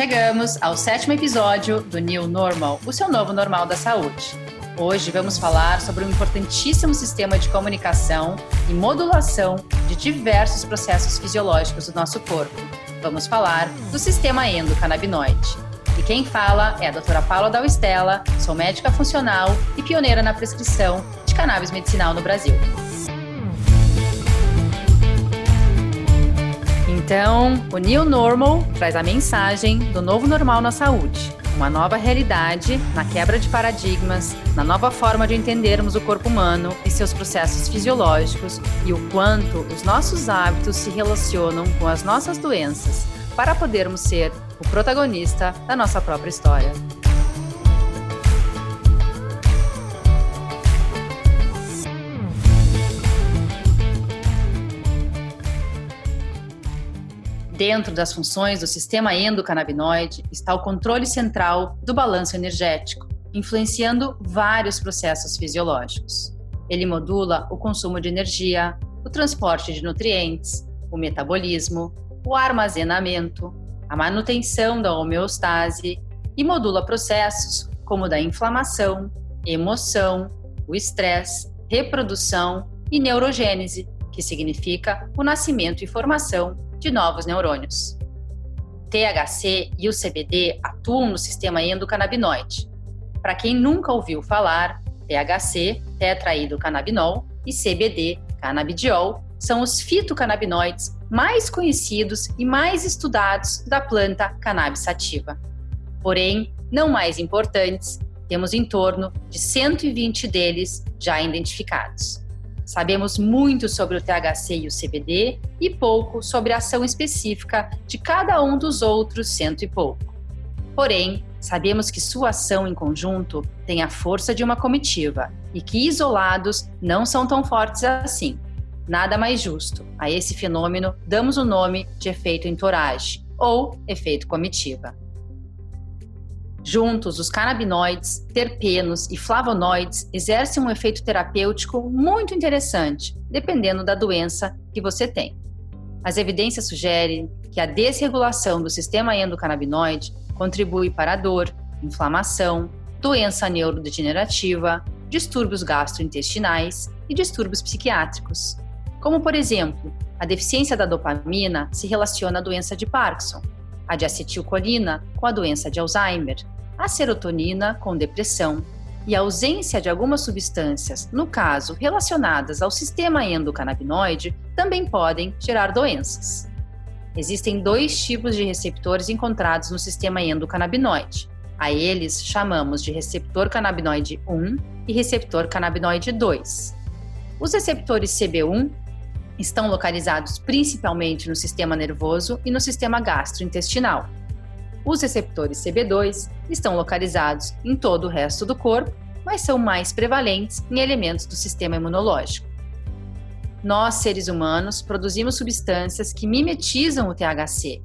Chegamos ao sétimo episódio do New Normal, o seu novo normal da saúde. Hoje vamos falar sobre um importantíssimo sistema de comunicação e modulação de diversos processos fisiológicos do nosso corpo. Vamos falar do sistema endocannabinoide. E quem fala é a doutora Paula Dalstella, sou médica funcional e pioneira na prescrição de cannabis medicinal no Brasil. Então, o New Normal traz a mensagem do novo normal na saúde, uma nova realidade na quebra de paradigmas, na nova forma de entendermos o corpo humano e seus processos fisiológicos e o quanto os nossos hábitos se relacionam com as nossas doenças, para podermos ser o protagonista da nossa própria história. Dentro das funções do sistema endocannabinoide está o controle central do balanço energético, influenciando vários processos fisiológicos. Ele modula o consumo de energia, o transporte de nutrientes, o metabolismo, o armazenamento, a manutenção da homeostase e modula processos como da inflamação, emoção, o estresse, reprodução e neurogênese, que significa o nascimento e formação de novos neurônios. THC e o CBD atuam no sistema endocannabinoide. Para quem nunca ouviu falar, THC, tetraidrocannabinol, e CBD, canabidiol, são os fitocannabinoides mais conhecidos e mais estudados da planta cannabis sativa. Porém, não mais importantes, temos em torno de 120 deles já identificados. Sabemos muito sobre o THC e o CBD e pouco sobre a ação específica de cada um dos outros cento e pouco. Porém, sabemos que sua ação em conjunto tem a força de uma comitiva e que isolados não são tão fortes assim. Nada mais justo. A esse fenômeno damos o nome de efeito entourage ou efeito comitiva. Juntos, os canabinoides, terpenos e flavonoides exercem um efeito terapêutico muito interessante, dependendo da doença que você tem. As evidências sugerem que a desregulação do sistema endocannabinoide contribui para dor, inflamação, doença neurodegenerativa, distúrbios gastrointestinais e distúrbios psiquiátricos. Como, por exemplo, a deficiência da dopamina se relaciona à doença de Parkinson, a de acetilcolina com a doença de Alzheimer, a serotonina com depressão e a ausência de algumas substâncias, no caso relacionadas ao sistema endocannabinoide, também podem gerar doenças. Existem dois tipos de receptores encontrados no sistema endocannabinoide. A eles chamamos de receptor canabinoide 1 e receptor canabinoide 2. Os receptores CB1 estão localizados principalmente no sistema nervoso e no sistema gastrointestinal. Os receptores CB2 estão localizados em todo o resto do corpo, mas são mais prevalentes em elementos do sistema imunológico. Nós, seres humanos, produzimos substâncias que mimetizam o THC,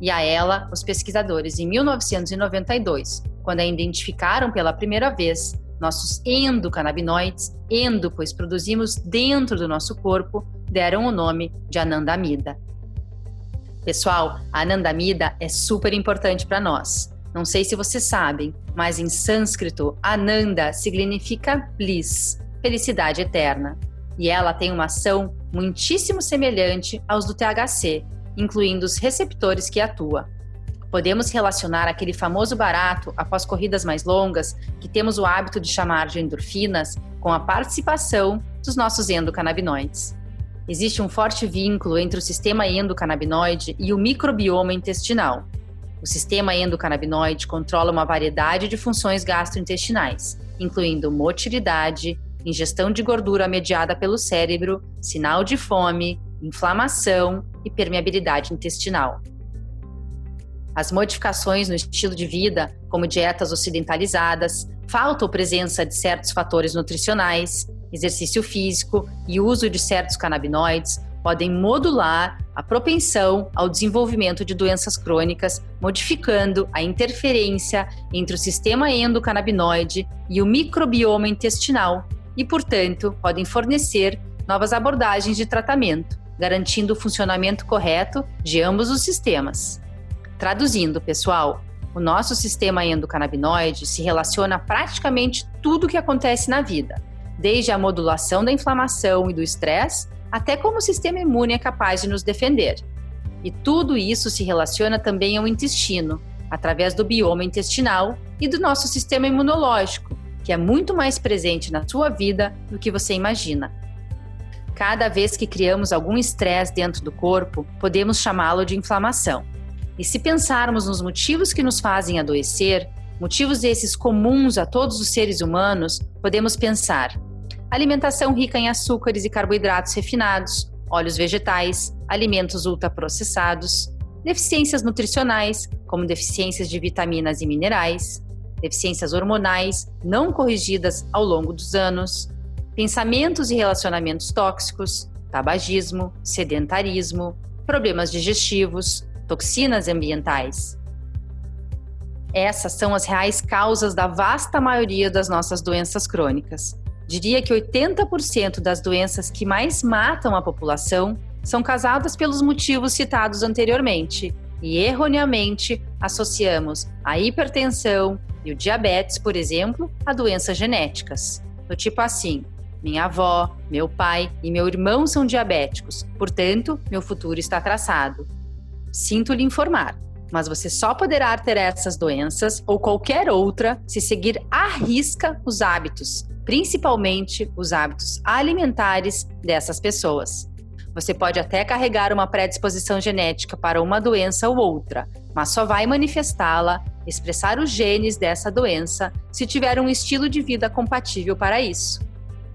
e a ela, os pesquisadores, em 1992, quando a identificaram pela primeira vez, nossos endocannabinoides, endo, pois produzimos dentro do nosso corpo, deram o nome de anandamida. Pessoal, a anandamida é super importante para nós. Não sei se vocês sabem, mas em sânscrito, ananda significa bliss, felicidade eterna. E ela tem uma ação muitíssimo semelhante aos do THC, incluindo os receptores que atua. Podemos relacionar aquele famoso barato após corridas mais longas, que temos o hábito de chamar de endorfinas, com a participação dos nossos endocannabinoides. Existe um forte vínculo entre o sistema endocannabinoide e o microbioma intestinal. O sistema endocannabinoide controla uma variedade de funções gastrointestinais, incluindo motilidade, ingestão de gordura mediada pelo cérebro, sinal de fome, inflamação e permeabilidade intestinal. As modificações no estilo de vida, como dietas ocidentalizadas, falta ou presença de certos fatores nutricionais, exercício físico e uso de certos canabinoides podem modular a propensão ao desenvolvimento de doenças crônicas, modificando a interferência entre o sistema endocannabinoide e o microbioma intestinal e, portanto, podem fornecer novas abordagens de tratamento, garantindo o funcionamento correto de ambos os sistemas. Traduzindo, pessoal, o nosso sistema endocannabinoide se relaciona a praticamente tudo o que acontece na vida, desde a modulação da inflamação e do estresse até como o sistema imune é capaz de nos defender. E tudo isso se relaciona também ao intestino, através do bioma intestinal e do nosso sistema imunológico, que é muito mais presente na sua vida do que você imagina. Cada vez que criamos algum estresse dentro do corpo, podemos chamá-lo de inflamação. E se pensarmos nos motivos que nos fazem adoecer, motivos esses comuns a todos os seres humanos, podemos pensar: alimentação rica em açúcares e carboidratos refinados, óleos vegetais, alimentos ultraprocessados, deficiências nutricionais, como deficiências de vitaminas e minerais, deficiências hormonais não corrigidas ao longo dos anos, pensamentos e relacionamentos tóxicos, tabagismo, sedentarismo, problemas digestivos, toxinas ambientais. Essas são as reais causas da vasta maioria das nossas doenças crônicas. Diria que 80% das doenças que mais matam a população são causadas pelos motivos citados anteriormente e erroneamente associamos a hipertensão e o diabetes, por exemplo, a doenças genéticas. Do tipo assim: minha avó, meu pai e meu irmão são diabéticos, portanto, meu futuro está traçado. Sinto lhe informar, mas você só poderá ter essas doenças ou qualquer outra se seguir à risca os hábitos, principalmente os hábitos alimentares dessas pessoas. Você pode até carregar uma predisposição genética para uma doença ou outra, mas só vai manifestá-la, expressar os genes dessa doença, se tiver um estilo de vida compatível para isso.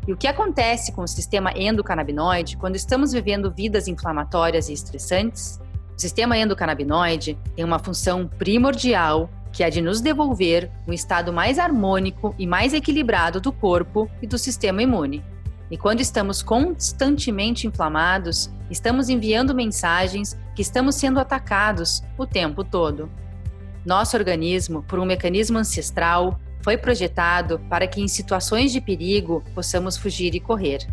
E o que acontece com o sistema endocannabinoide quando estamos vivendo vidas inflamatórias e estressantes? O sistema endocannabinoide tem uma função primordial que é de nos devolver um estado mais harmônico e mais equilibrado do corpo e do sistema imune. E quando estamos constantemente inflamados, estamos enviando mensagens que estamos sendo atacados o tempo todo. Nosso organismo, por um mecanismo ancestral, foi projetado para que em situações de perigo possamos fugir e correr.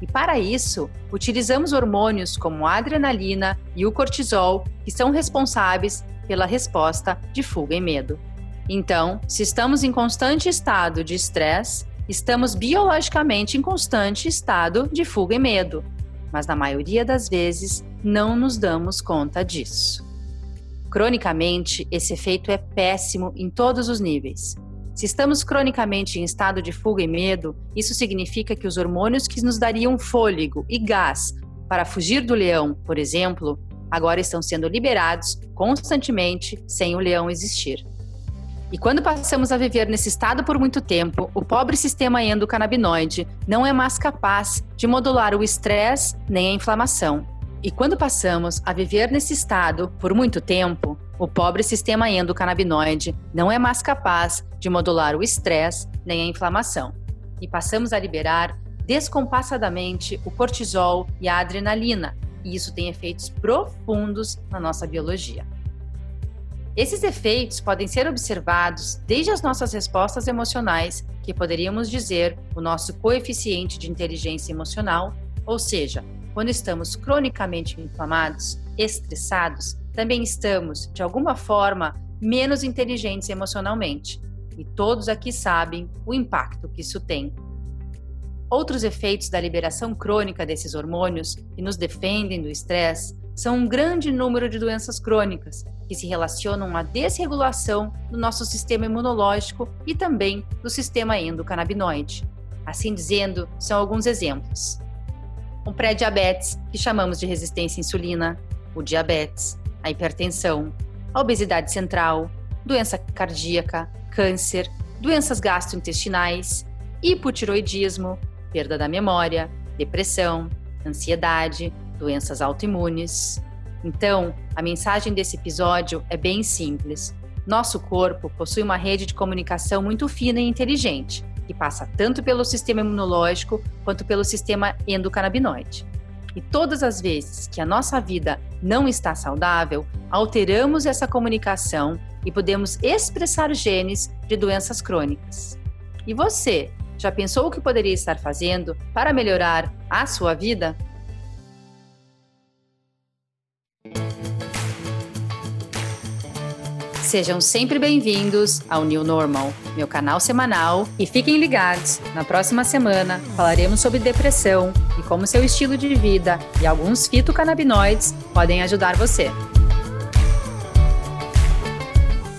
E para isso, utilizamos hormônios como a adrenalina e o cortisol, que são responsáveis pela resposta de fuga e medo. Então, se estamos em constante estado de estresse, estamos biologicamente em constante estado de fuga e medo, mas na maioria das vezes não nos damos conta disso. Cronicamente, esse efeito é péssimo em todos os níveis. Se estamos cronicamente em estado de fuga e medo, isso significa que os hormônios que nos dariam fôlego e gás para fugir do leão, por exemplo, agora estão sendo liberados constantemente sem o leão existir. E quando passamos a viver nesse estado por muito tempo, o pobre sistema endocannabinoide não é mais capaz de modular o estresse nem a inflamação. E quando passamos a viver nesse estado por muito tempo, o pobre sistema endocannabinoide não é mais capaz de modular o estresse nem a inflamação. E passamos a liberar descompassadamente o cortisol e a adrenalina, e isso tem efeitos profundos na nossa biologia. Esses efeitos podem ser observados desde as nossas respostas emocionais, que poderíamos dizer o nosso coeficiente de inteligência emocional, ou seja, quando estamos cronicamente inflamados, estressados, também estamos, de alguma forma, menos inteligentes emocionalmente. E todos aqui sabem o impacto que isso tem. Outros efeitos da liberação crônica desses hormônios que nos defendem do estresse são um grande número de doenças crônicas que se relacionam à desregulação do nosso sistema imunológico e também do sistema endocannabinoide. Assim dizendo, são alguns exemplos um pré-diabetes, que chamamos de resistência à insulina, o diabetes, a hipertensão, a obesidade central, doença cardíaca, câncer, doenças gastrointestinais, hipotiroidismo, perda da memória, depressão, ansiedade, doenças autoimunes. Então, a mensagem desse episódio é bem simples. Nosso corpo possui uma rede de comunicação muito fina e inteligente que passa tanto pelo sistema imunológico quanto pelo sistema endocannabinoide. E todas as vezes que a nossa vida não está saudável, alteramos essa comunicação e podemos expressar genes de doenças crônicas. E você, já pensou o que poderia estar fazendo para melhorar a sua vida? Sejam sempre bem-vindos ao New Normal, meu canal semanal, e fiquem ligados. Na próxima semana falaremos sobre depressão e como seu estilo de vida e alguns fitocannabinoides podem ajudar você.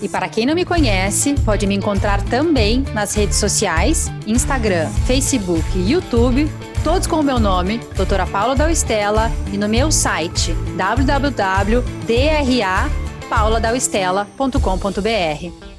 E para quem não me conhece, pode me encontrar também nas redes sociais, Instagram, Facebook e YouTube, todos com o meu nome, Doutora Paula Dalstella, e no meu site www.drapauladalstella.com.br.